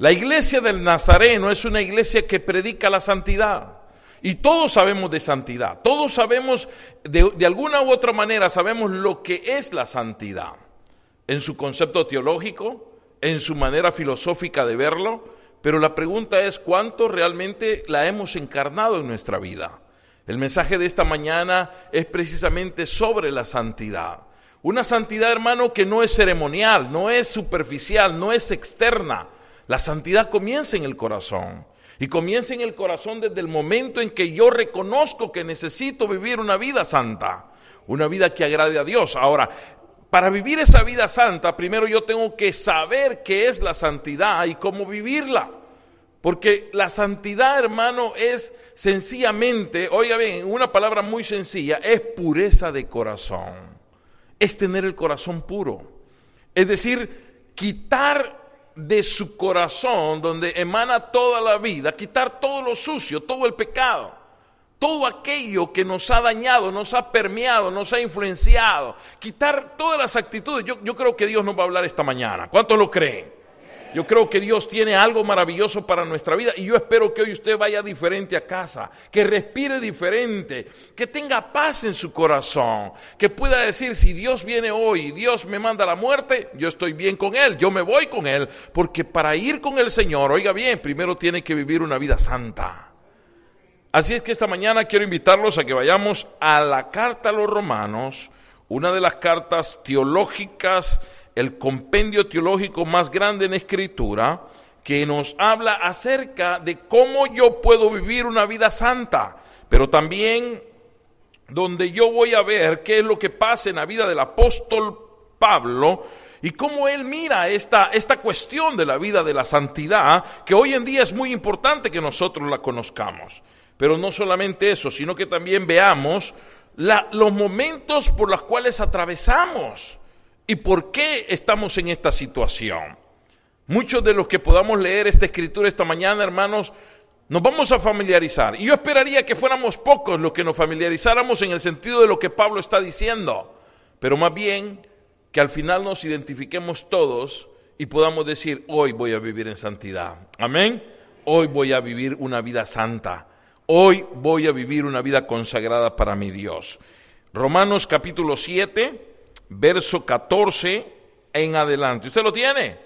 La iglesia del Nazareno es una iglesia que predica la santidad. Y todos sabemos de santidad, todos sabemos, de, alguna u otra manera, sabemos lo que es la santidad, en su concepto teológico, en su manera filosófica de verlo, pero la pregunta es cuánto realmente la hemos encarnado en nuestra vida. El mensaje de esta mañana es precisamente sobre la santidad. Una santidad, hermano, que no es ceremonial, no es superficial, no es externa. La santidad comienza en el corazón. Y comienza en el corazón desde el momento en que yo reconozco que necesito vivir una vida santa, una vida que agrade a Dios. Ahora, para vivir esa vida santa, primero yo tengo que saber qué es la santidad y cómo vivirla. Porque la santidad, hermano, es sencillamente, oiga bien, una palabra muy sencilla, es pureza de corazón. Es tener el corazón puro. Es decir, quitar de su corazón, donde emana toda la vida, quitar todo lo sucio, todo el pecado, todo aquello que nos ha dañado, nos ha permeado, nos ha influenciado, quitar todas las actitudes. Yo, yo creo que Dios nos va a hablar esta mañana. ¿Cuántos lo creen? Yo creo que Dios tiene algo maravilloso para nuestra vida y yo espero que hoy usted vaya diferente a casa, que respire diferente, que tenga paz en su corazón, que pueda decir, si Dios viene hoy y Dios me manda la muerte, yo estoy bien con Él, yo me voy con Él, porque para ir con el Señor, oiga bien, primero tiene que vivir una vida santa. Así es que esta mañana quiero invitarlos a que vayamos a la carta a los romanos, una de las cartas teológicas, el compendio teológico más grande en escritura, que nos habla acerca de cómo yo puedo vivir una vida santa, pero también donde yo voy a ver qué es lo que pasa en la vida del apóstol Pablo y cómo él mira esta, esta cuestión de la vida de la santidad, que hoy en día es muy importante que nosotros la conozcamos. Pero no solamente eso, sino que también veamos los momentos por los cuales atravesamos ¿Y por qué estamos en esta situación? Muchos de los que podamos leer esta escritura esta mañana, hermanos, nos vamos a familiarizar. Y yo esperaría que fuéramos pocos los que nos familiarizáramos en el sentido de lo que Pablo está diciendo, pero más bien que al final nos identifiquemos todos y podamos decir, hoy voy a vivir en santidad. Amén. Hoy voy a vivir una vida santa. Hoy voy a vivir una vida consagrada para mi Dios. Romanos capítulo 7 verso 14 en adelante. ¿Usted lo tiene?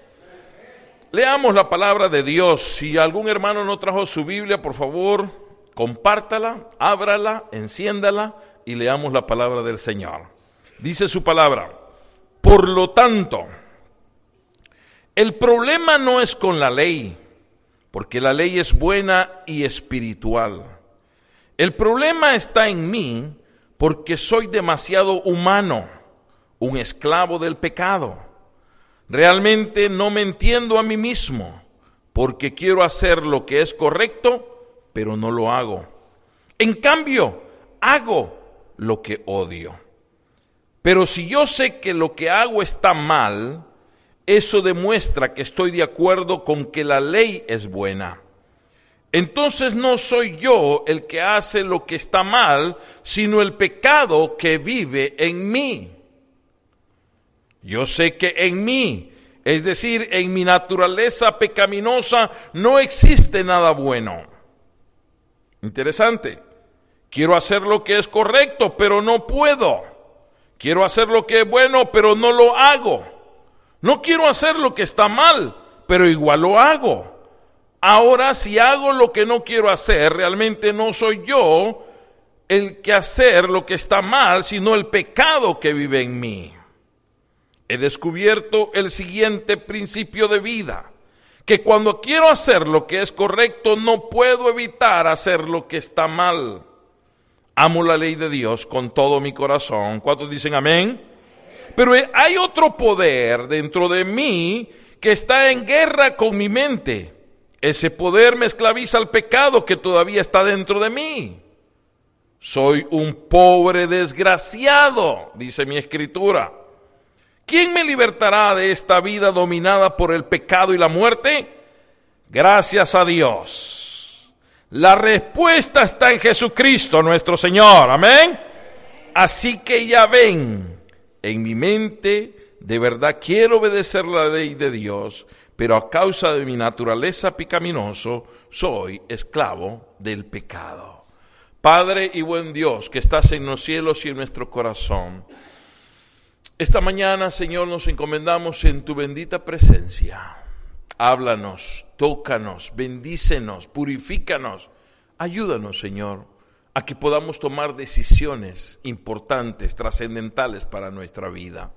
Leamos la palabra de Dios. Si algún hermano no trajo su Biblia, por favor, compártala, ábrala, enciéndala y leamos la palabra del Señor. Dice su palabra, por lo tanto, el problema no es con la ley, porque la ley es buena y espiritual. El problema está en mí porque soy demasiado humano un esclavo del pecado. Realmente no me entiendo a mí mismo porque quiero hacer lo que es correcto, pero no lo hago. En cambio, hago lo que odio. Pero si yo sé que lo que hago está mal, eso demuestra que estoy de acuerdo con que la ley es buena. Entonces no soy yo el que hace lo que está mal, sino el pecado que vive en mí. Yo sé que en mí, es decir, en mi naturaleza pecaminosa, no existe nada bueno. Interesante. Quiero hacer lo que es correcto, pero no puedo. Quiero hacer lo que es bueno, pero no lo hago. No quiero hacer lo que está mal, pero igual lo hago. Ahora, si hago lo que no quiero hacer, realmente no soy yo el que hacer lo que está mal, sino el pecado que vive en mí he descubierto el siguiente principio de vida, que cuando quiero hacer lo que es correcto no puedo evitar hacer lo que está mal. Amo la ley de Dios con todo mi corazón. ¿Cuántos dicen amén? Pero hay otro poder dentro de mí que está en guerra con mi mente. Ese poder me esclaviza al pecado que todavía está dentro de mí. Soy un pobre desgraciado, dice mi escritura. ¿Quién me libertará de esta vida dominada por el pecado y la muerte? Gracias a Dios. La respuesta está en Jesucristo nuestro Señor. Amén. Así que ya ven, en mi mente de verdad quiero obedecer la ley de Dios, pero a causa de mi naturaleza picaminoso soy esclavo del pecado. Padre y buen Dios que estás en los cielos y en nuestro corazón, esta mañana, Señor, nos encomendamos en tu bendita presencia. Háblanos, tócanos, bendícenos, purifícanos. Ayúdanos, Señor, a que podamos tomar decisiones importantes, trascendentales para nuestra vida.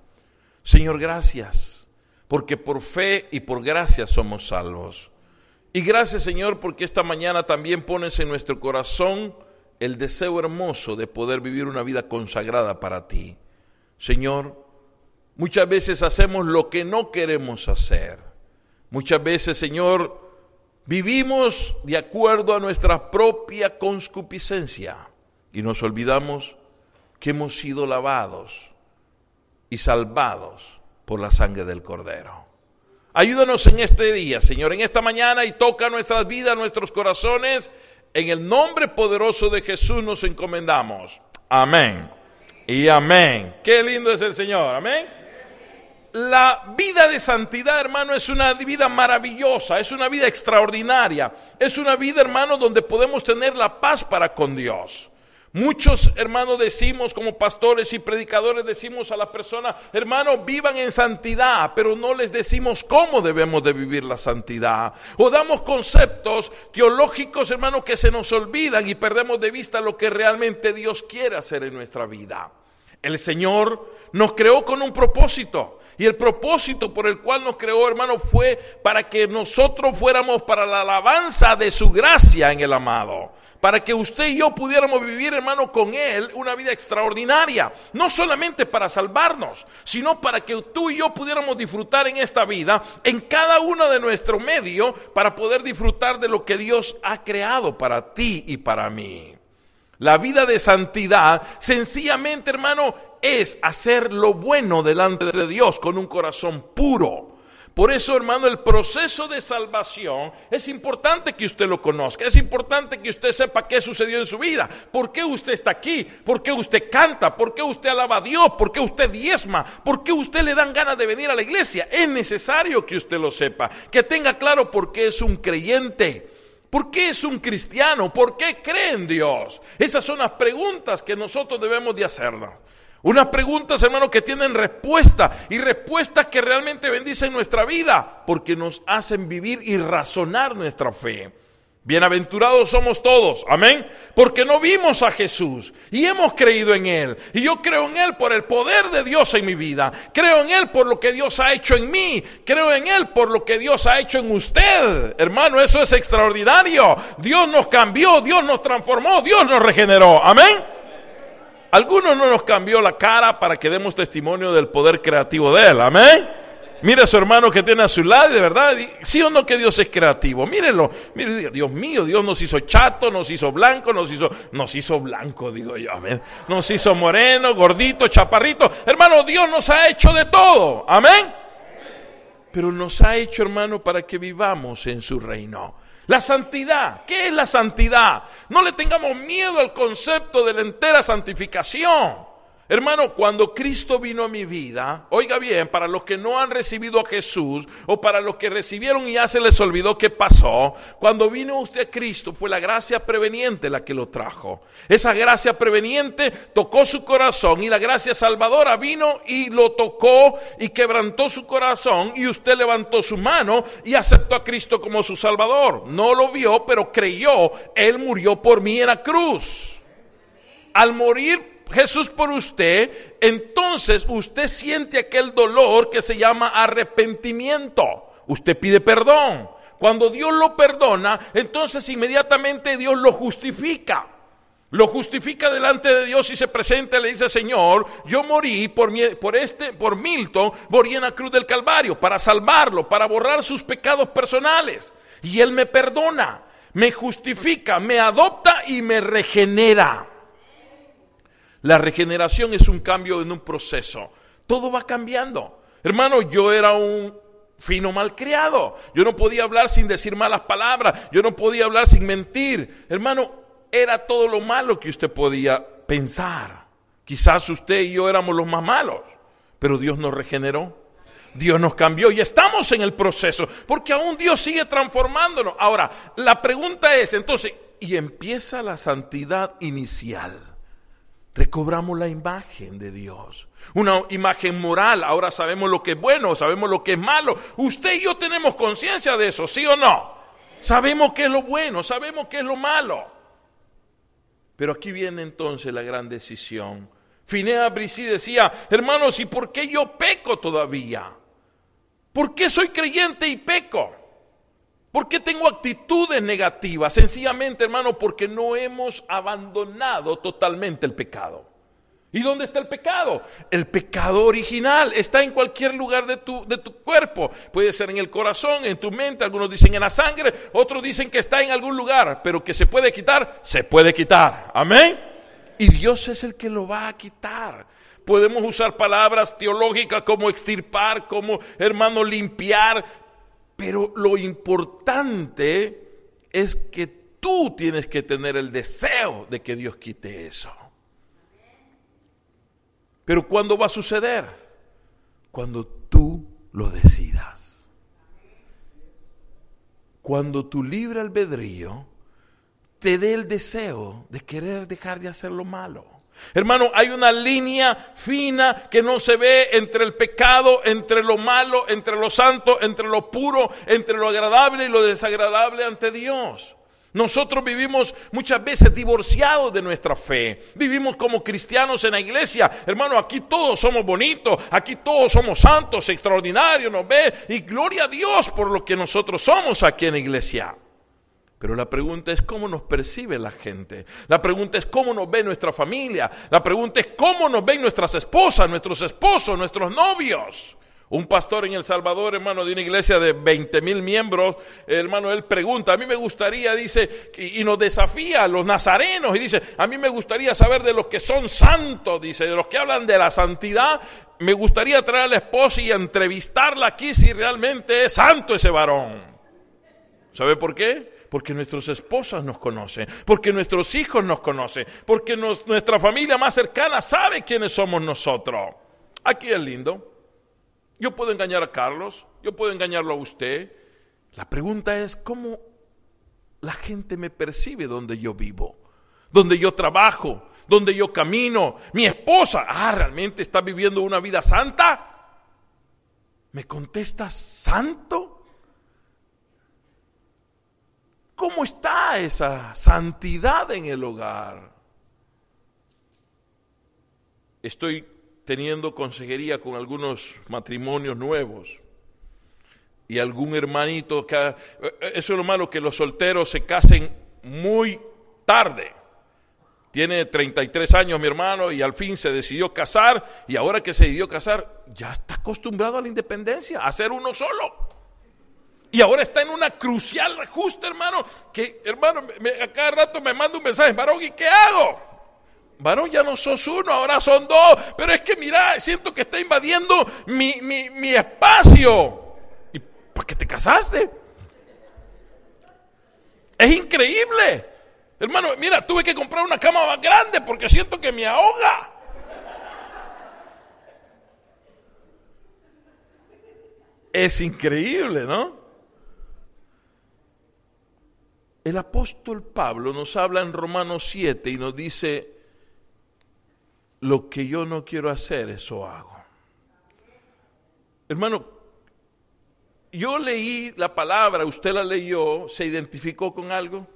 Señor, gracias, porque por fe y por gracia somos salvos. Y gracias, Señor, porque esta mañana también pones en nuestro corazón el deseo hermoso de poder vivir una vida consagrada para ti. Señor, Muchas veces hacemos lo que no queremos hacer. Muchas veces, Señor, vivimos de acuerdo a nuestra propia conscupiscencia y nos olvidamos que hemos sido lavados y salvados por la sangre del Cordero. Ayúdanos en este día, Señor, en esta mañana y toca nuestras vidas, nuestros corazones. En el nombre poderoso de Jesús nos encomendamos. Amén. Y amén. Qué lindo es el Señor. Amén la vida de santidad, hermano, es una vida maravillosa, es una vida extraordinaria, es una vida, hermano, donde podemos tener la paz para con Dios. Muchos hermanos decimos como pastores y predicadores decimos a la persona, hermano, vivan en santidad, pero no les decimos cómo debemos de vivir la santidad. O damos conceptos teológicos, hermano, que se nos olvidan y perdemos de vista lo que realmente Dios quiere hacer en nuestra vida. El Señor nos creó con un propósito. Y el propósito por el cual nos creó, hermano, fue para que nosotros fuéramos para la alabanza de su gracia en el amado. Para que usted y yo pudiéramos vivir, hermano, con Él una vida extraordinaria. No solamente para salvarnos, sino para que tú y yo pudiéramos disfrutar en esta vida, en cada uno de nuestro medio, para poder disfrutar de lo que Dios ha creado para ti y para mí. La vida de santidad, sencillamente, hermano, es hacer lo bueno delante de Dios con un corazón puro. Por eso, hermano, el proceso de salvación es importante que usted lo conozca, es importante que usted sepa qué sucedió en su vida, por qué usted está aquí, por qué usted canta, por qué usted alaba a Dios, por qué usted diezma, por qué usted le dan ganas de venir a la iglesia. Es necesario que usted lo sepa, que tenga claro por qué es un creyente. ¿Por qué es un cristiano? ¿Por qué cree en Dios? Esas son las preguntas que nosotros debemos de hacernos. Unas preguntas, hermano, que tienen respuesta y respuestas que realmente bendicen nuestra vida porque nos hacen vivir y razonar nuestra fe. Bienaventurados somos todos, amén, porque no vimos a Jesús y hemos creído en Él. Y yo creo en Él por el poder de Dios en mi vida. Creo en Él por lo que Dios ha hecho en mí. Creo en Él por lo que Dios ha hecho en usted. Hermano, eso es extraordinario. Dios nos cambió, Dios nos transformó, Dios nos regeneró. Amén. Algunos no nos cambió la cara para que demos testimonio del poder creativo de Él. Amén. Mire a su hermano que tiene a su lado, de verdad, sí o no que Dios es creativo. Mírenlo, mire, Dios mío, Dios nos hizo chato, nos hizo blanco, nos hizo, nos hizo blanco, digo yo, amén. Nos hizo moreno, gordito, chaparrito. Hermano, Dios nos ha hecho de todo, amén. Pero nos ha hecho, hermano, para que vivamos en su reino. La santidad, ¿qué es la santidad? No le tengamos miedo al concepto de la entera santificación. Hermano, cuando Cristo vino a mi vida, oiga bien, para los que no han recibido a Jesús o para los que recibieron y ya se les olvidó qué pasó, cuando vino usted a Cristo fue la gracia preveniente la que lo trajo. Esa gracia preveniente tocó su corazón y la gracia salvadora vino y lo tocó y quebrantó su corazón y usted levantó su mano y aceptó a Cristo como su salvador. No lo vio, pero creyó, Él murió por mí en la cruz. Al morir Jesús por usted, entonces usted siente aquel dolor que se llama arrepentimiento. Usted pide perdón. Cuando Dios lo perdona, entonces inmediatamente Dios lo justifica. Lo justifica delante de Dios y se presenta y le dice, Señor, yo morí por, por este, por Milton, morí en la cruz del Calvario, para salvarlo, para borrar sus pecados personales. Y Él me perdona, me justifica, me adopta y me regenera. La regeneración es un cambio en un proceso. Todo va cambiando. Hermano, yo era un fino malcriado. Yo no podía hablar sin decir malas palabras. Yo no podía hablar sin mentir. Hermano, era todo lo malo que usted podía pensar. Quizás usted y yo éramos los más malos, pero Dios nos regeneró. Dios nos cambió y estamos en el proceso, porque aún Dios sigue transformándonos. Ahora, la pregunta es entonces, y empieza la santidad inicial. Recobramos la imagen de Dios, una imagen moral. Ahora sabemos lo que es bueno, sabemos lo que es malo. Usted y yo tenemos conciencia de eso, ¿sí o no? Sabemos qué es lo bueno, sabemos qué es lo malo. Pero aquí viene entonces la gran decisión. Finea Brisí decía, hermanos, ¿y por qué yo peco todavía? ¿Por qué soy creyente y peco? ¿Por qué tengo actitudes negativas? Sencillamente, hermano, porque no hemos abandonado totalmente el pecado. ¿Y dónde está el pecado? El pecado original está en cualquier lugar de tu, de tu cuerpo. Puede ser en el corazón, en tu mente, algunos dicen en la sangre, otros dicen que está en algún lugar, pero que se puede quitar, se puede quitar. Amén. Y Dios es el que lo va a quitar. Podemos usar palabras teológicas como extirpar, como hermano limpiar, pero lo importante es que tú tienes que tener el deseo de que Dios quite eso. Pero ¿cuándo va a suceder? Cuando tú lo decidas. Cuando tu libre albedrío te dé el deseo de querer dejar de hacer lo malo. Hermano, hay una línea fina que no se ve entre el pecado, entre lo malo, entre lo santo, entre lo puro, entre lo agradable y lo desagradable ante Dios. Nosotros vivimos muchas veces divorciados de nuestra fe. Vivimos como cristianos en la iglesia. Hermano, aquí todos somos bonitos, aquí todos somos santos, extraordinarios, nos ve. Y gloria a Dios por lo que nosotros somos aquí en la iglesia. Pero la pregunta es cómo nos percibe la gente. La pregunta es cómo nos ve nuestra familia. La pregunta es cómo nos ven nuestras esposas, nuestros esposos, nuestros novios. Un pastor en El Salvador, hermano, de una iglesia de 20 mil miembros, hermano, él pregunta, a mí me gustaría, dice, y, nos desafía a los nazarenos, y dice, a mí me gustaría saber de los que son santos, dice, de los que hablan de la santidad, me gustaría traer a la esposa y entrevistarla aquí si realmente es santo ese varón. ¿Sabe por qué? Porque nuestras esposas nos conocen, porque nuestros hijos nos conocen, porque nuestra familia más cercana sabe quiénes somos nosotros. Aquí es lindo. Yo puedo engañar a Carlos, yo puedo engañarlo a usted. La pregunta es cómo la gente me percibe donde yo vivo, donde yo trabajo, donde yo camino. Mi esposa, ah, ¿realmente está viviendo una vida santa? ¿Me contesta santo? ¿Cómo está esa santidad en el hogar? Estoy teniendo consejería con algunos matrimonios nuevos y algún hermanito que eso es lo malo que los solteros se casen muy tarde. Tiene 33 años mi hermano y al fin se decidió casar y ahora que se decidió casar ya está acostumbrado a la independencia, a ser uno solo. Y ahora está en una crucial ajuste, hermano, que, hermano, a cada rato me manda un mensaje, varón, ¿y qué hago? Varón, ya no sos uno, ahora son dos, pero es que mira, siento que está invadiendo mi, mi, mi espacio. ¿Y para qué te casaste? Es increíble. Hermano, mira, tuve que comprar una cama más grande porque siento que me ahoga. Es increíble, ¿no? El apóstol Pablo nos habla en Romanos 7 y nos dice, lo que yo no quiero hacer, eso hago. Hermano, yo leí la palabra, usted la leyó, ¿se identificó con algo?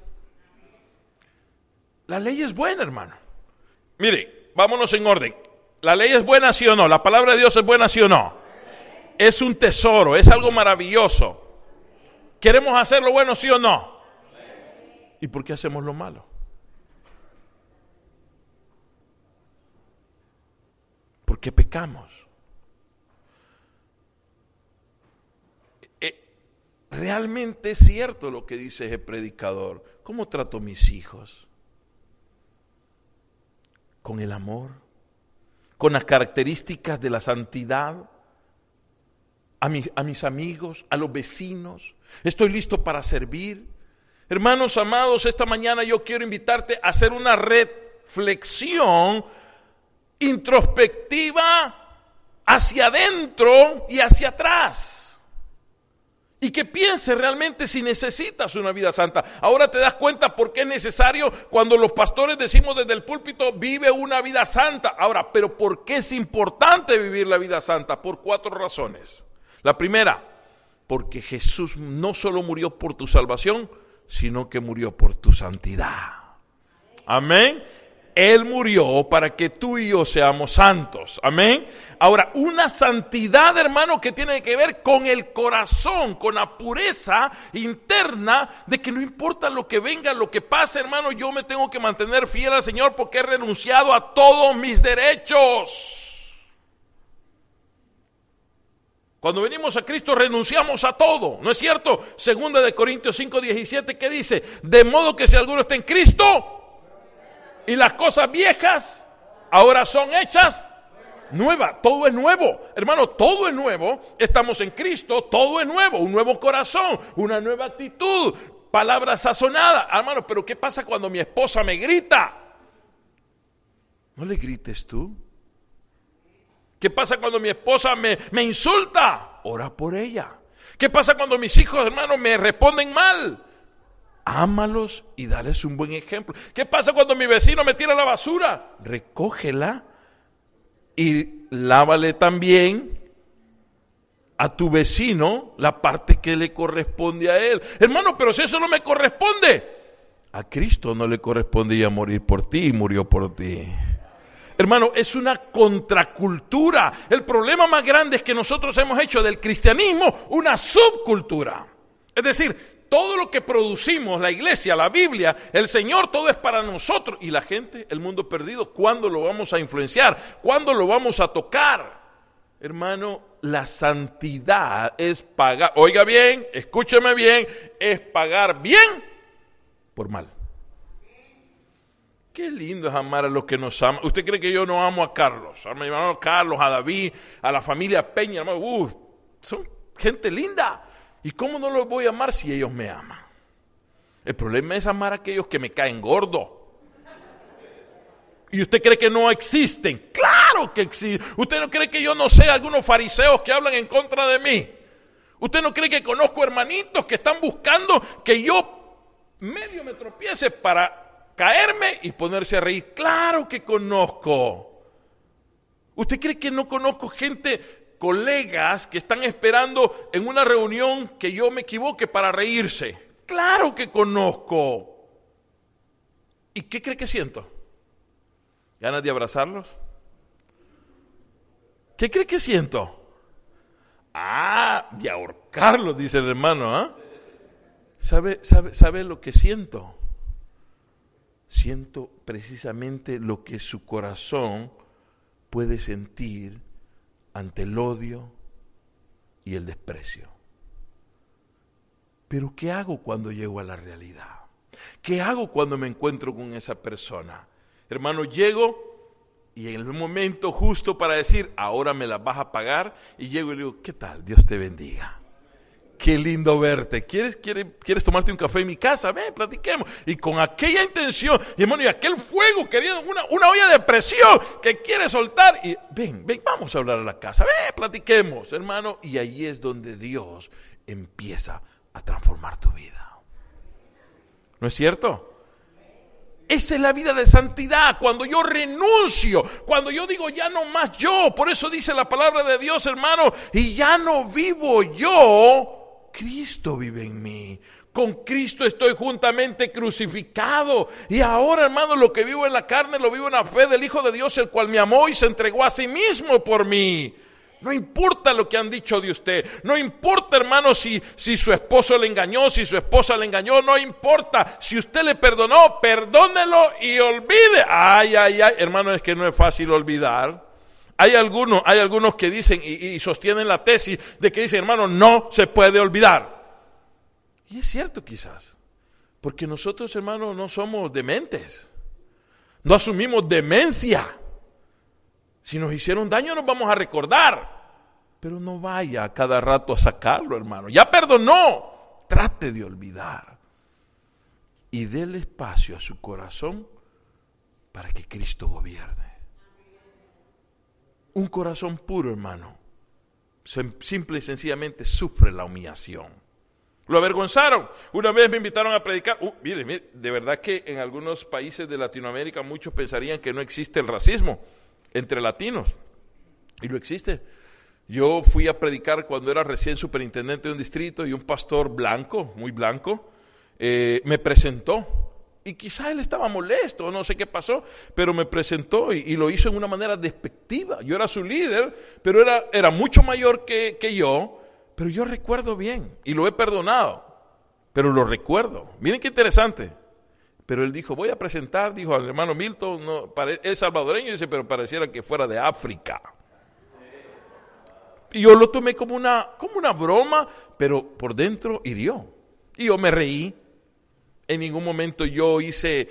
La ley es buena, hermano. Mire, vámonos en orden. ¿La ley es buena, sí o no? ¿La palabra de Dios es buena, sí o no? Es un tesoro, es algo maravilloso. ¿Queremos hacer lo bueno, sí o no? ¿Y por qué hacemos lo malo? ¿Por qué pecamos? Eh, realmente es cierto lo que dice el predicador. ¿Cómo trato a mis hijos? ¿Con el amor? ¿Con las características de la santidad? ¿A, a mis amigos? ¿A los vecinos? ¿Estoy listo para servir? Hermanos amados, esta mañana yo quiero invitarte a hacer una reflexión introspectiva hacia adentro y hacia atrás y que piense realmente si necesitas una vida santa. Ahora te das cuenta por qué es necesario cuando los pastores decimos desde el púlpito, vive una vida santa. Ahora, pero ¿por qué es importante vivir la vida santa? Por cuatro razones. La primera, porque Jesús no solo murió por tu salvación, sino que murió por tu santidad. Amén. Él murió para que tú y yo seamos santos. Amén. Ahora, una santidad, hermano, que tiene que ver con el corazón, con la pureza interna de que no importa lo que venga, lo que pase, hermano, yo me tengo que mantener fiel al Señor porque he renunciado a todos mis derechos. Cuando venimos a Cristo renunciamos a todo, ¿no es cierto? Segunda de Corintios 5, 17, que dice, de modo que si alguno está en Cristo, y las cosas viejas ahora son hechas nuevas. Todo es nuevo. Hermano, todo es nuevo. Estamos en Cristo, todo es nuevo. Un nuevo corazón, una nueva actitud, palabras sazonadas. Hermano, pero ¿qué pasa cuando mi esposa me grita? No le grites tú. ¿Qué pasa cuando mi esposa me, insulta? Ora por ella. ¿Qué pasa cuando mis hijos, hermano, me responden mal? ámalos y dales un buen ejemplo. ¿Qué pasa cuando mi vecino me tira la basura? Recógela y lávale también a tu vecino la parte que le corresponde a él. Hermano, pero si eso no me corresponde, a Cristo no le correspondía morir por ti y murió por ti. Hermano, es una contracultura. El problema más grande es que nosotros hemos hecho del cristianismo una subcultura. Es decir, todo lo que producimos, la iglesia, la Biblia, el Señor, todo es para nosotros. Y la gente, el mundo perdido, ¿cuándo lo vamos a influenciar? ¿Cuándo lo vamos a tocar? Hermano, la santidad es pagar, oiga bien, escúcheme bien, es pagar bien por mal. Qué lindo es amar a los que nos aman. ¿Usted cree que yo no amo a Carlos? A mi hermano Carlos, a David, a la familia Peña, hermano. Son gente linda. ¿Y cómo no los voy a amar si ellos me aman? El problema es amar a aquellos que me caen gordo. ¿Y usted cree que no existen? Claro que existen. ¿Usted no cree que yo no sé algunos fariseos que hablan en contra de mí? ¿Usted no cree que conozco hermanitos que están buscando que yo medio me tropiece para caerme y ponerse a reír? Claro que conozco. ¿Usted cree que no conozco gente colegas que están esperando en una reunión que yo me equivoque para reírse. Claro que conozco. ¿Y qué cree que siento? ¿Ganas de abrazarlos? ¿Qué cree que siento? Ah, de ahorcarlos, dice el hermano. ¿ah? ¿Sabe, sabe, ¿Sabe lo que siento? Siento precisamente lo que su corazón puede sentir ante el odio y el desprecio. Pero ¿qué hago cuando llego a la realidad? ¿Qué hago cuando me encuentro con esa persona? Hermano, llego y en el momento justo para decir, ahora me la vas a pagar, y llego y le digo, ¿qué tal? Dios te bendiga qué lindo verte. ¿Quieres, quieres, tomarte un café en mi casa? Ven, platiquemos. Y con aquella intención, y hermano, y aquel fuego, querido, una, una olla de presión que quiere soltar. Y ven, ven, vamos a hablar a la casa. Ven, platiquemos, hermano. Y ahí es donde Dios empieza a transformar tu vida. ¿No es cierto? Esa es la vida de santidad, cuando yo renuncio, cuando yo digo ya no más yo, por eso dice la palabra de Dios, hermano, y ya no vivo yo, Cristo vive en mí. Con Cristo estoy juntamente crucificado. Y ahora, hermano, lo que vivo en la carne lo vivo en la fe del Hijo de Dios, el cual me amó y se entregó a sí mismo por mí. No importa lo que han dicho de usted. No importa, hermano, si, si su esposo le engañó, si su esposa le engañó. No importa. Si usted le perdonó, perdónelo y olvide. Ay, ay, ay. Hermano, es que no es fácil olvidar. Hay algunos, hay algunos que dicen y, sostienen la tesis de que dicen, hermano, no se puede olvidar. Y es cierto quizás, porque nosotros, hermano, no somos dementes. No asumimos demencia. Si nos hicieron daño nos vamos a recordar. Pero no vaya a cada rato a sacarlo, hermano. Ya perdonó. Trate de olvidar. Y déle espacio a su corazón para que Cristo gobierne. Un corazón puro, hermano, simple y sencillamente sufre la humillación. Lo avergonzaron. Una vez me invitaron a predicar. Uh, mire, mire, de verdad que en algunos países de Latinoamérica muchos pensarían que no existe el racismo entre latinos. Y lo existe. Yo fui a predicar cuando era recién superintendente de un distrito y un pastor blanco, muy blanco, eh, me presentó. Y quizá él estaba molesto, no sé qué pasó, pero me presentó y, lo hizo en una manera despectiva. Yo era su líder, pero era, era mucho mayor que, que yo, pero yo recuerdo bien y lo he perdonado, pero lo recuerdo. Miren qué interesante. Pero él dijo, voy a presentar, dijo al hermano Milton, no, es salvadoreño, pero pareciera que fuera de África. Y yo lo tomé como una, como una broma, pero por dentro hirió. Y yo me reí. En ningún momento yo hice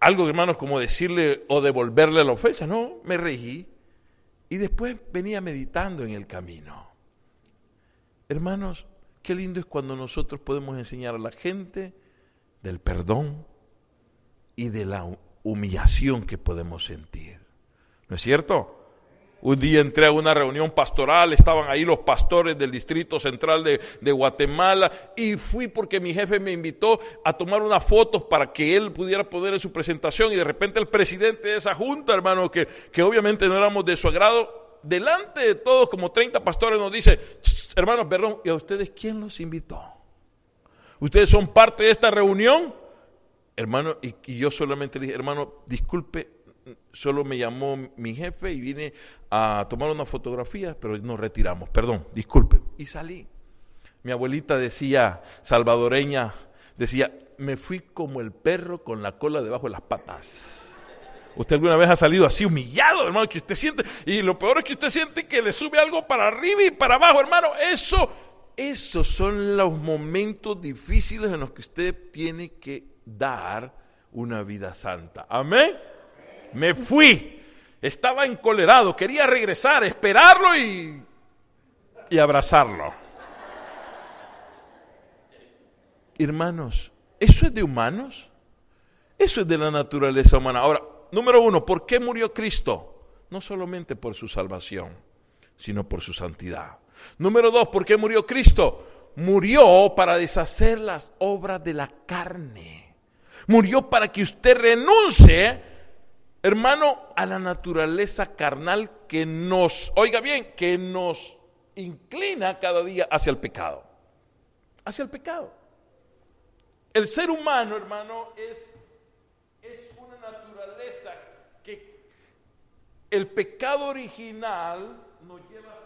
algo, hermanos, como decirle o devolverle la ofensa. No, me reí. Y después venía meditando en el camino. Hermanos, qué lindo es cuando nosotros podemos enseñar a la gente del perdón y de la humillación que podemos sentir. ¿No es cierto? Un día entré a una reunión pastoral, estaban ahí los pastores del Distrito Central de, Guatemala y fui porque mi jefe me invitó a tomar unas fotos para que él pudiera poner en su presentación y de repente el presidente de esa junta, hermano, que, que obviamente no éramos de su agrado, delante de todos, como 30 pastores, nos dice, hermanos, perdón, ¿y a ustedes quién los invitó? ¿Ustedes son parte de esta reunión? Hermano, y, y yo solamente dije, hermano, disculpe, solo me llamó mi jefe y vine a tomar una fotografía, pero nos retiramos, perdón, disculpe. Y salí. Mi abuelita decía, salvadoreña, decía, me fui como el perro con la cola debajo de las patas. Usted alguna vez ha salido así humillado, hermano, que usted siente, y lo peor es que usted siente que le sube algo para arriba y para abajo, hermano, eso, esos son los momentos difíciles en los que usted tiene que dar una vida santa. Amén. Me fui. Estaba encolerado, quería regresar, esperarlo y, y abrazarlo. Hermanos, ¿eso es de humanos? Eso es de la naturaleza humana. Ahora, número uno, ¿por qué murió Cristo? No solamente por su salvación, sino por su santidad. Número dos, ¿por qué murió Cristo? Murió para deshacer las obras de la carne. Murió para que usted renuncie hermano, a la naturaleza carnal que nos, oiga bien, que nos inclina cada día hacia el pecado. Hacia el pecado. El ser humano, hermano, es, es una naturaleza que el pecado original nos lleva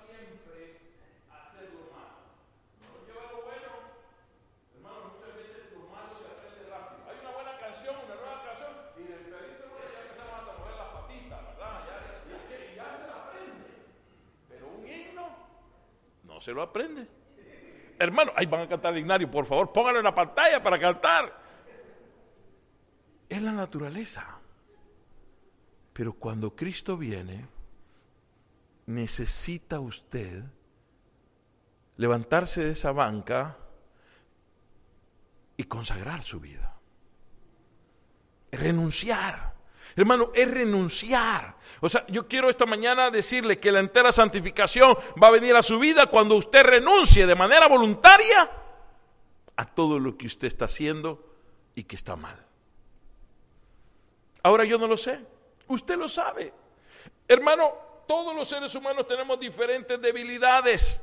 se lo aprende. Hermano, ahí van a cantar Ignario, por favor, pónganlo en la pantalla para cantar. Es la naturaleza. Pero cuando Cristo viene, necesita usted levantarse de esa banca y consagrar su vida. Renunciar. Hermano, es renunciar. O sea, yo quiero esta mañana decirle que la entera santificación va a venir a su vida cuando usted renuncie de manera voluntaria a todo lo que usted está haciendo y que está mal. Ahora yo no lo sé, usted lo sabe. Hermano, todos los seres humanos tenemos diferentes debilidades.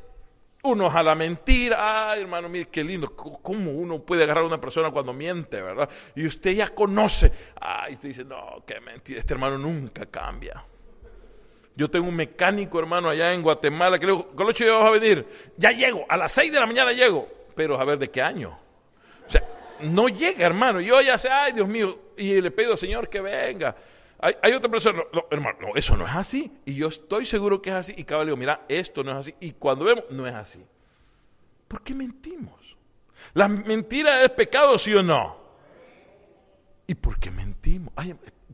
Unos a la mentira, ay hermano, mire qué lindo, cómo uno puede agarrar a una persona cuando miente, ¿verdad? Y usted ya conoce, ay, usted dice, no, qué mentira, este hermano nunca cambia. Yo tengo un mecánico, hermano, allá en Guatemala, que le digo, Colocho, ya vas a venir. Ya llego, a las seis de la mañana llego, pero a ver de qué año. O sea, no llega, hermano. Yo ya sé, ay, Dios mío, y le pido, Señor, que venga. Hay, otra persona, hermano, no, eso no es así. Y yo estoy seguro que es así. Y cada le digo, mira, esto no es así. Y cuando vemos, no es así. ¿Por qué mentimos? ¿La mentira es pecado, sí o no? ¿Y por qué mentimos?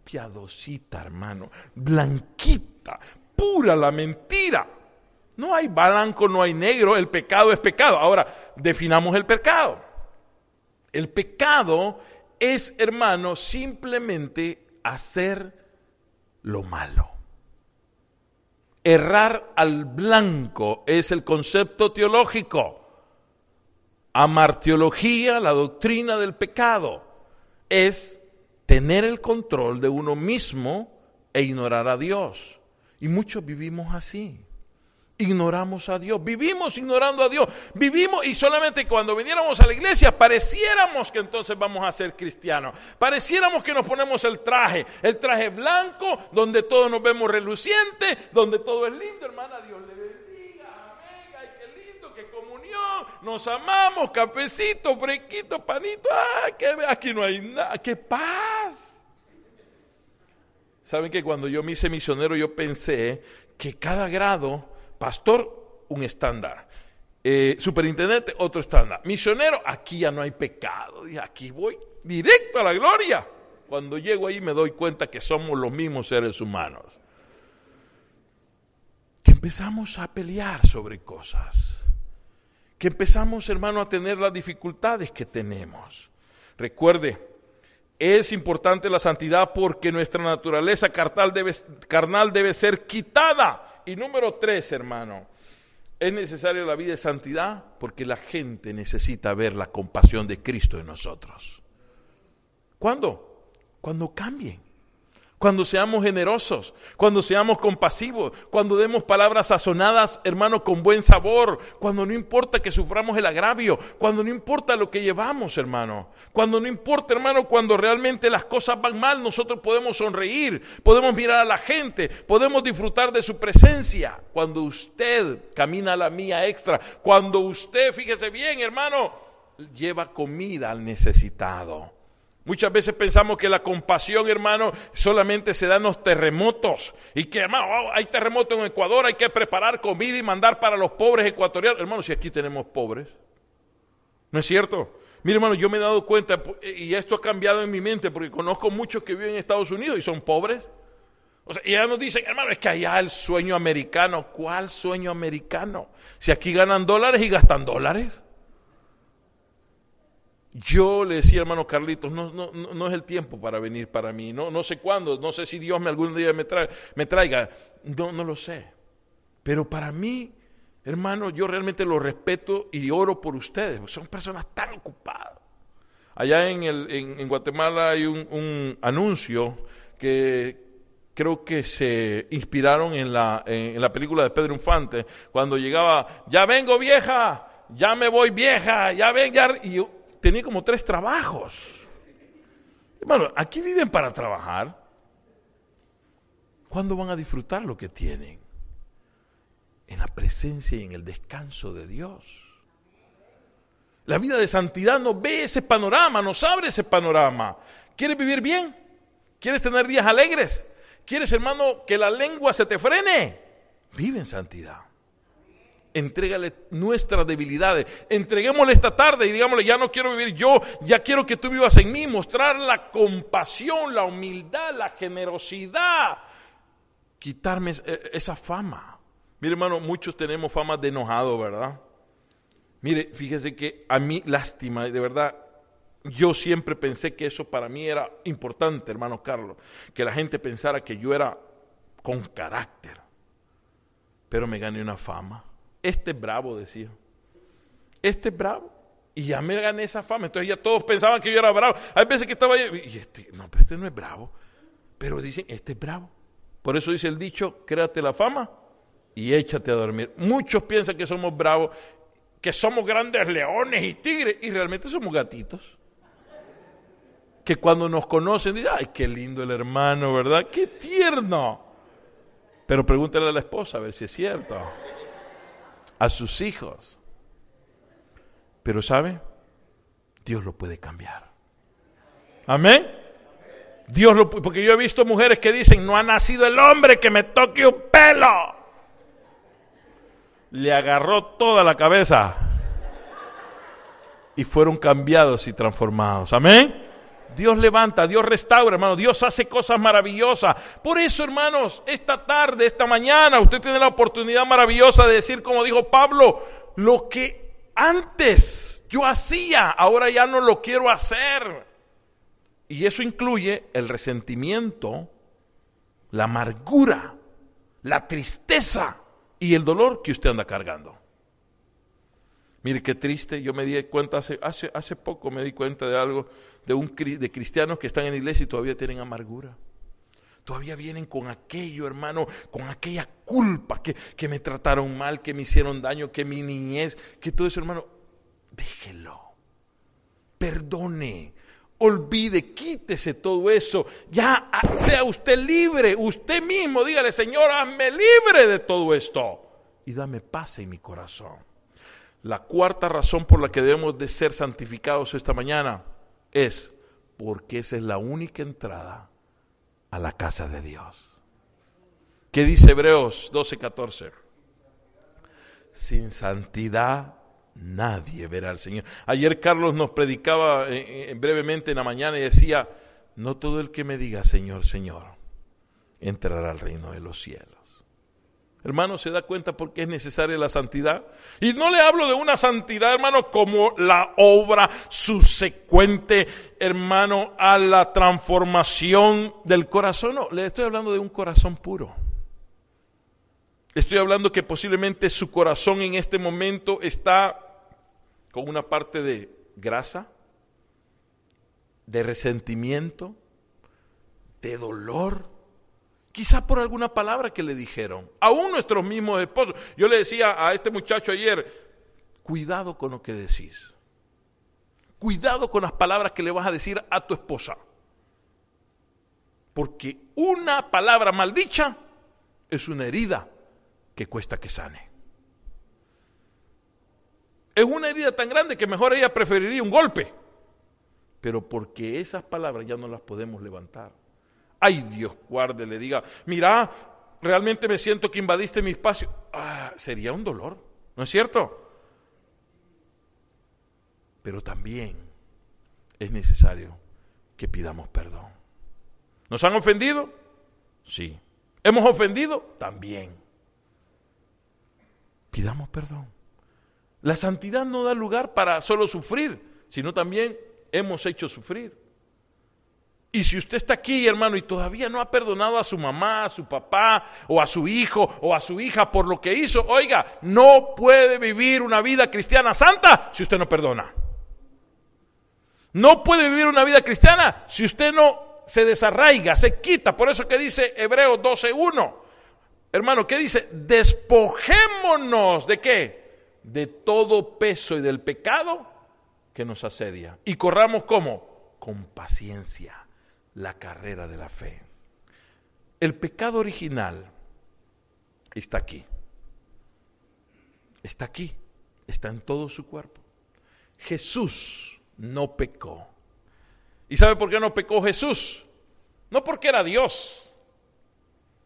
Piadosita, hermano, blanquita, pura la mentira. No hay blanco, no hay negro, el pecado es pecado. Ahora, definamos el pecado. El pecado es, hermano, simplemente hacer lo malo. Errar al blanco es el concepto teológico. Amarteología, la doctrina del pecado, es tener el control de uno mismo e ignorar a Dios. Y muchos vivimos así ignoramos a Dios. Vivimos ignorando a Dios. Vivimos y solamente cuando viniéramos a la iglesia pareciéramos que entonces vamos a ser cristianos. Pareciéramos que nos ponemos el traje, el traje blanco, donde todos nos vemos relucientes, donde todo es lindo, hermana. Dios le bendiga. Amén. Ay, qué lindo, qué comunión. Nos amamos, cafecito, fresquito, panito. Ah, que aquí no hay nada. Qué paz. Saben que cuando yo me hice misionero yo pensé que cada grado Pastor, un estándar. Eh, superintendente, otro estándar. Misionero, aquí ya no hay pecado. Aquí voy directo a la gloria. Cuando llego ahí me doy cuenta que somos los mismos seres humanos. Que empezamos a pelear sobre cosas. Que empezamos, hermano, a tener las dificultades que tenemos. Recuerde, es importante la santidad porque nuestra naturaleza carnal debe ser quitada y número tres, hermano, es necesaria la vida de santidad porque la gente necesita ver la compasión de Cristo en nosotros. ¿Cuándo? Cuando cambien cuando seamos generosos, cuando seamos compasivos, cuando demos palabras sazonadas, hermano, con buen sabor, cuando no importa que suframos el agravio, cuando no importa lo que llevamos, hermano, cuando no importa, hermano, cuando realmente las cosas van mal, nosotros podemos sonreír, podemos mirar a la gente, podemos disfrutar de su presencia. Cuando usted camina la mía extra, cuando usted, fíjese bien, hermano, lleva comida al necesitado Muchas veces pensamos que la compasión, hermano, solamente se da en los terremotos. Y que, hermano, oh, hay terremoto en Ecuador, hay que preparar comida y mandar para los pobres ecuatorianos. Hermano, si aquí tenemos pobres. ¿No es cierto? Mire, hermano, yo me he dado cuenta, y esto ha cambiado en mi mente, porque conozco muchos que viven en Estados Unidos y son pobres. O sea, y ya nos dicen, hermano, es que allá el sueño americano. ¿Cuál sueño americano? Si aquí ganan dólares y gastan dólares. Yo le decía, hermano Carlitos, no, no, no, es el tiempo para venir para mí. No, sé cuándo, no sé si Dios me algún día me, traiga. No, lo sé. Pero para mí, hermano, yo realmente lo respeto y oro por ustedes. Son personas tan ocupadas. Allá en, el, en, Guatemala hay un, un, anuncio que creo que se inspiraron en la, película de Pedro Infante, cuando llegaba, ya vengo vieja, ya me voy vieja, ya ven, ya... tenía como tres trabajos. Hermano, aquí viven para trabajar. ¿Cuándo van a disfrutar lo que tienen? En la presencia y en el descanso de Dios. La vida de santidad nos ve ese panorama, nos abre ese panorama. ¿Quieres vivir bien? ¿Quieres tener días alegres? ¿Quieres, hermano, que la lengua se te frene? Vive en santidad entrégale nuestras debilidades. Entreguémosle esta tarde y digámosle, ya no quiero vivir yo, ya quiero que tú vivas en mí. Mostrar la compasión, la humildad, la generosidad. Quitarme e, esa fama. Mire, hermano, muchos tenemos fama de enojado, ¿verdad? Mire, fíjese que a mí, lástima, de verdad, yo siempre pensé que eso para mí era importante, hermano Carlos, que la gente pensara que yo era con carácter, pero me gané una fama. Este es bravo, decía. Este es bravo. Y ya me gané esa fama. Entonces ya todos pensaban que yo era bravo. Hay veces que estaba ahí, y este, no, pero este no es bravo. Pero dicen, este es bravo. Por eso dice el dicho, créate la fama y échate a dormir. Muchos piensan que somos bravos, que somos grandes leones y tigres, y realmente somos gatitos. Que cuando nos conocen dicen, ay, qué lindo el hermano, ¿verdad? Qué tierno. Pero pregúntale a la esposa a ver si es cierto a sus hijos. Pero ¿sabe? Dios lo puede cambiar. Amén. Dios lo porque yo he visto mujeres que dicen, "No ha nacido el hombre que me toque un pelo." Le agarró toda la cabeza y fueron cambiados y transformados. Amén. Dios levanta, Dios restaura, hermano. Dios hace cosas maravillosas. Por eso, hermanos, esta tarde, esta mañana, usted tiene la oportunidad maravillosa de decir, como dijo Pablo, lo que antes yo hacía, ahora ya no lo quiero hacer. Y eso incluye el resentimiento, la amargura, la tristeza y el dolor que usted anda cargando. Mire qué triste, yo me di cuenta hace, hace, hace poco, me di cuenta de algo, de, un, de cristianos que están en iglesia y todavía tienen amargura. Todavía vienen con aquello, hermano, con aquella culpa que, que me trataron mal, que me hicieron daño, que mi niñez, que todo eso, hermano, déjelo. Perdone, olvide, quítese todo eso. Ya ah, sea usted libre, usted mismo, dígale, Señor, hazme libre de todo esto. Y dame paz en mi corazón. La cuarta razón por la que debemos de ser santificados esta mañana es porque esa es la única entrada a la casa de Dios. ¿Qué dice Hebreos 12:14? Sin santidad nadie verá al Señor. Ayer Carlos nos predicaba eh, eh, brevemente en la mañana y decía, no todo el que me diga Señor, Señor, entrará al reino de los cielos. Hermano, ¿se da cuenta por qué es necesaria la santidad? Y no le hablo de una santidad, hermano, como la obra subsecuente, hermano, a la transformación del corazón. No, le estoy hablando de un corazón puro. Estoy hablando que posiblemente su corazón en este momento está con una parte de grasa, de resentimiento, de dolor Quizá por alguna palabra que le dijeron. Aún nuestros mismos esposos. Yo le decía a este muchacho ayer, cuidado con lo que decís. Cuidado con las palabras que le vas a decir a tu esposa. Porque una palabra maldicha es una herida que cuesta que sane. Es una herida tan grande que mejor ella preferiría un golpe. Pero porque esas palabras ya no las podemos levantar ay Dios guarde, le diga, mira, realmente me siento que invadiste mi espacio, ah, sería un dolor, ¿no es cierto? Pero también es necesario que pidamos perdón. ¿Nos han ofendido? Sí. ¿Hemos ofendido? También. Pidamos perdón. La santidad no da lugar para solo sufrir, sino también hemos hecho sufrir. Y si usted está aquí, hermano, y todavía no ha perdonado a su mamá, a su papá, o a su hijo, o a su hija por lo que hizo, oiga, no puede vivir una vida cristiana santa si usted no perdona. No puede vivir una vida cristiana si usted no se desarraiga, se quita. Por eso que dice Hebreos 12.1. Hermano, ¿qué dice? Despojémonos de qué? De todo peso y del pecado que nos asedia. Y corramos como? Con paciencia la carrera de la fe. El pecado original está aquí. Está aquí. Está en todo su cuerpo. Jesús no pecó. ¿Y sabe por qué no pecó Jesús? No porque era Dios.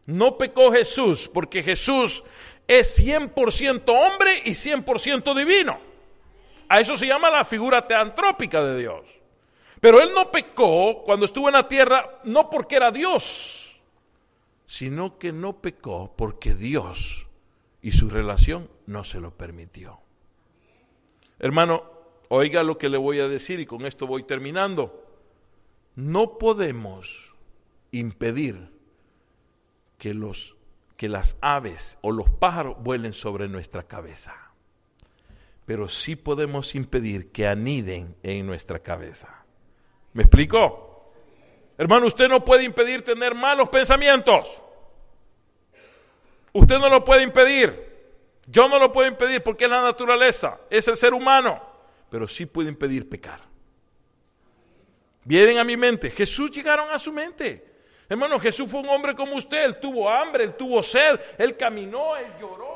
No pecó Jesús porque Jesús es 100% hombre y 100% divino. A eso se llama la figura teantrópica de Dios. Pero él no pecó cuando estuvo en la tierra, no porque era Dios, sino que no pecó porque Dios y su relación no se lo permitió. Hermano, oiga lo que le voy a decir y con esto voy terminando. No podemos impedir que, los, que las aves o los pájaros vuelen sobre nuestra cabeza, pero sí podemos impedir que aniden en nuestra cabeza. ¿Me explico? Hermano, usted no puede impedir tener malos pensamientos. Usted no lo puede impedir. Yo no lo puedo impedir porque es la naturaleza, es el ser humano. Pero sí puede impedir pecar. Vienen a mi mente. Jesús llegaron a su mente. Hermano, Jesús fue un hombre como usted. Él tuvo hambre, él tuvo sed, él caminó, él lloró,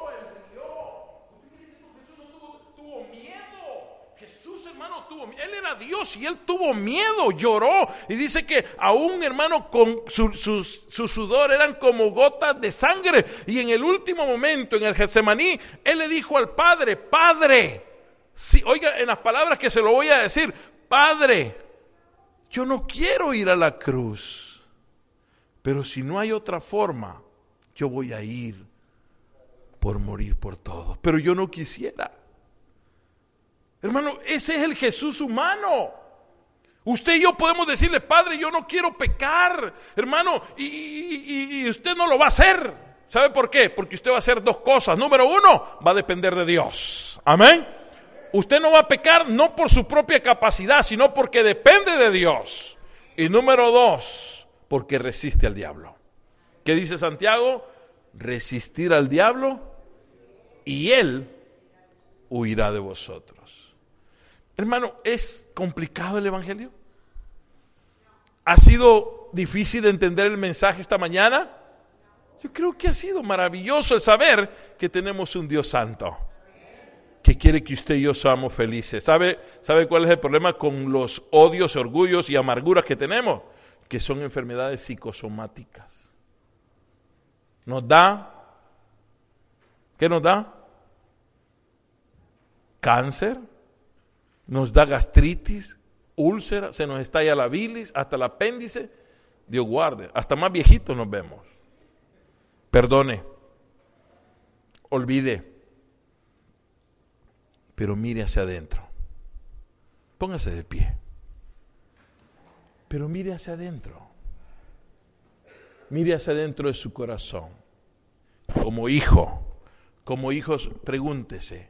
él era Dios y él tuvo miedo, lloró. Y dice que aún hermano con su, sudor eran como gotas de sangre. Y en el último momento, en el Getsemaní, él le dijo al Padre, Padre, si, oiga, en las palabras que se lo voy a decir, Padre, yo no quiero ir a la cruz, pero si no hay otra forma, yo voy a ir por morir por todo. Pero yo no quisiera. Hermano, ese es el Jesús humano. Usted y yo podemos decirle, Padre, yo no quiero pecar, hermano, y, usted no lo va a hacer. ¿Sabe por qué? Porque usted va a hacer dos cosas. Número uno, va a depender de Dios. Amén. Usted no va a pecar no por su propia capacidad, sino porque depende de Dios. Y número dos, porque resiste al diablo. ¿Qué dice Santiago? Resistir al diablo y él huirá de vosotros. Hermano, ¿es complicado el Evangelio? ¿Ha sido difícil de entender el mensaje esta mañana? Yo creo que ha sido maravilloso el saber que tenemos un Dios santo que quiere que usted y yo seamos felices. ¿Sabe, ¿Sabe cuál es el problema con los odios, orgullos y amarguras que tenemos? Que son enfermedades psicosomáticas. Nos da, ¿qué nos da? Cáncer, nos da gastritis, úlcera, se nos estalla la bilis, hasta el apéndice. Dios guarde, hasta más viejitos nos vemos. Perdone, olvide, pero mire hacia adentro. Póngase de pie. Pero mire hacia adentro. Mire hacia adentro de su corazón. Como hijo, como hijos, pregúntese,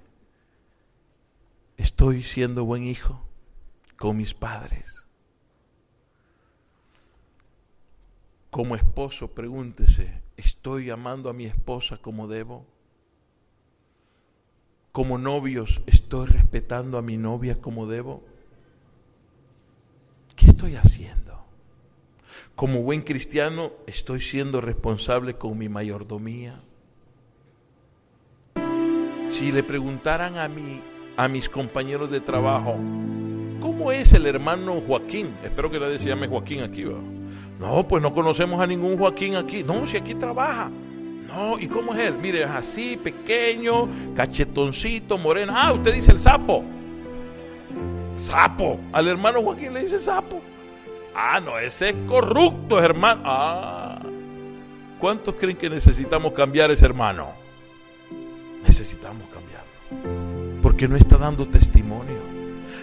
¿estoy siendo buen hijo con mis padres? Como esposo, pregúntese, ¿estoy amando a mi esposa como debo? Como novios, ¿estoy respetando a mi novia como debo? ¿Qué estoy haciendo? Como buen cristiano, ¿estoy siendo responsable con mi mayordomía? Si le preguntaran a, mí, a mis compañeros de trabajo, ¿cómo es el hermano Joaquín? Espero que le se llame Joaquín aquí. No, pues no conocemos a ningún Joaquín aquí. No, si aquí trabaja. No, ¿y cómo es él? Mire, es así, pequeño, cachetoncito, moreno. Ah, usted dice el sapo. Sapo. Al hermano Joaquín le dice sapo. Ah, no, ese es corrupto, hermano. Ah. ¿Cuántos creen que necesitamos cambiar ese hermano? Necesitamos cambiarlo. Porque no está dando testimonio.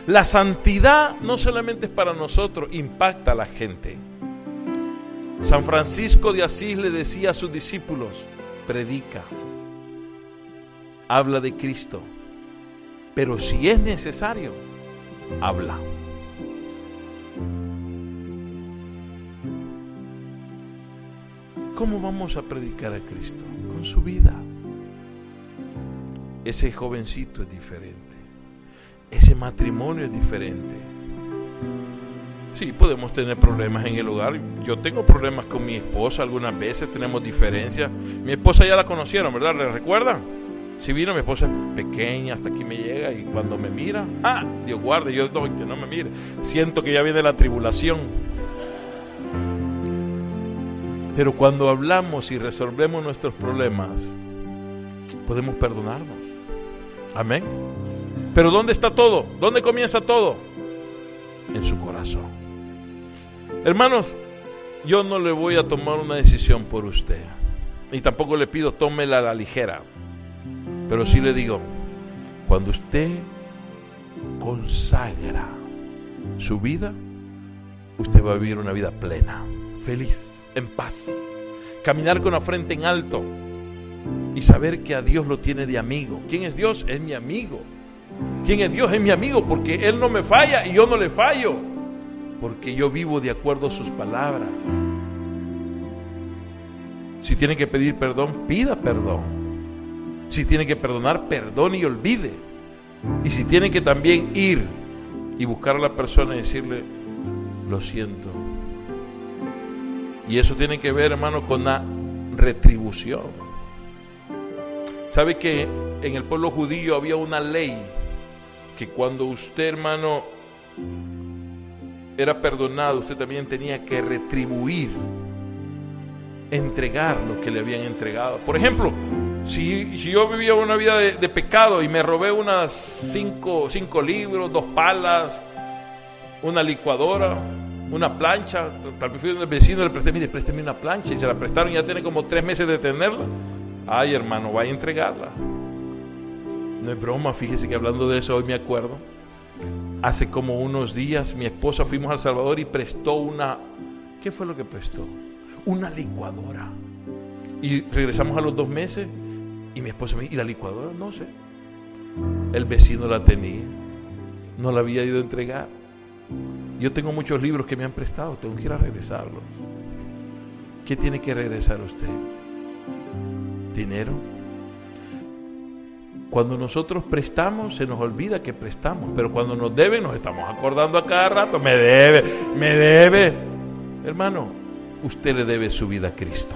La santidad no solamente es para nosotros, impacta a la gente. San Francisco de Asís le decía a sus discípulos, predica, habla de Cristo, pero si es necesario, habla. ¿Cómo vamos a predicar a Cristo? Con su vida. Ese jovencito es diferente. Ese matrimonio es diferente. Sí, podemos tener problemas en el hogar. Yo tengo problemas con mi esposa algunas veces, tenemos diferencias. Mi esposa ya la conocieron, ¿verdad? ¿Le recuerdan? Si vino, mi esposa es pequeña, hasta aquí me llega y cuando me mira, ah, Dios guarde, yo no, que no me mire. Siento que ya viene la tribulación. Pero cuando hablamos y resolvemos nuestros problemas, podemos perdonarnos. Amén. Pero ¿dónde está todo? ¿Dónde comienza todo? En su corazón. Hermanos, yo no le voy a tomar una decisión por usted. Y tampoco le pido tómela a la ligera. Pero sí le digo, cuando usted consagra su vida, usted va a vivir una vida plena, feliz, en paz. Caminar con la frente en alto y saber que a Dios lo tiene de amigo. ¿Quién es Dios? Es mi amigo. ¿Quién es Dios? Es mi amigo porque Él no me falla y yo no le fallo porque yo vivo de acuerdo a sus palabras. Si tiene que pedir perdón, pida perdón. Si tiene que perdonar, perdone y olvide. Y si tiene que también ir y buscar a la persona y decirle, lo siento. Y eso tiene que ver, hermano, con la retribución. ¿Sabe que en el pueblo judío había una ley que cuando usted, hermano, era perdonado, usted también tenía que retribuir, entregar lo que le habían entregado. Por ejemplo, si, yo vivía una vida de, pecado y me robé unas cinco, cinco libros, dos palas, una licuadora, una plancha, tal vez fui un vecino le presté, mire, présteme una plancha y se la prestaron y ya tiene como tres meses de tenerla. Ay, hermano, vaya a entregarla. No es broma, fíjese que hablando de eso hoy me acuerdo Hace como unos días mi esposa fuimos al Salvador y prestó una... ¿Qué fue lo que prestó? Una licuadora. Y regresamos a los dos meses y mi esposa me dice, ¿y la licuadora? No sé. El vecino la tenía, no la había ido a entregar. Yo tengo muchos libros que me han prestado, tengo que ir a regresarlos. ¿Qué tiene que regresar usted? ¿Dinero? Cuando nosotros prestamos, se nos olvida que prestamos, pero cuando nos deben, nos estamos acordando a cada rato, me debe, me debe. Hermano, usted le debe su vida a Cristo.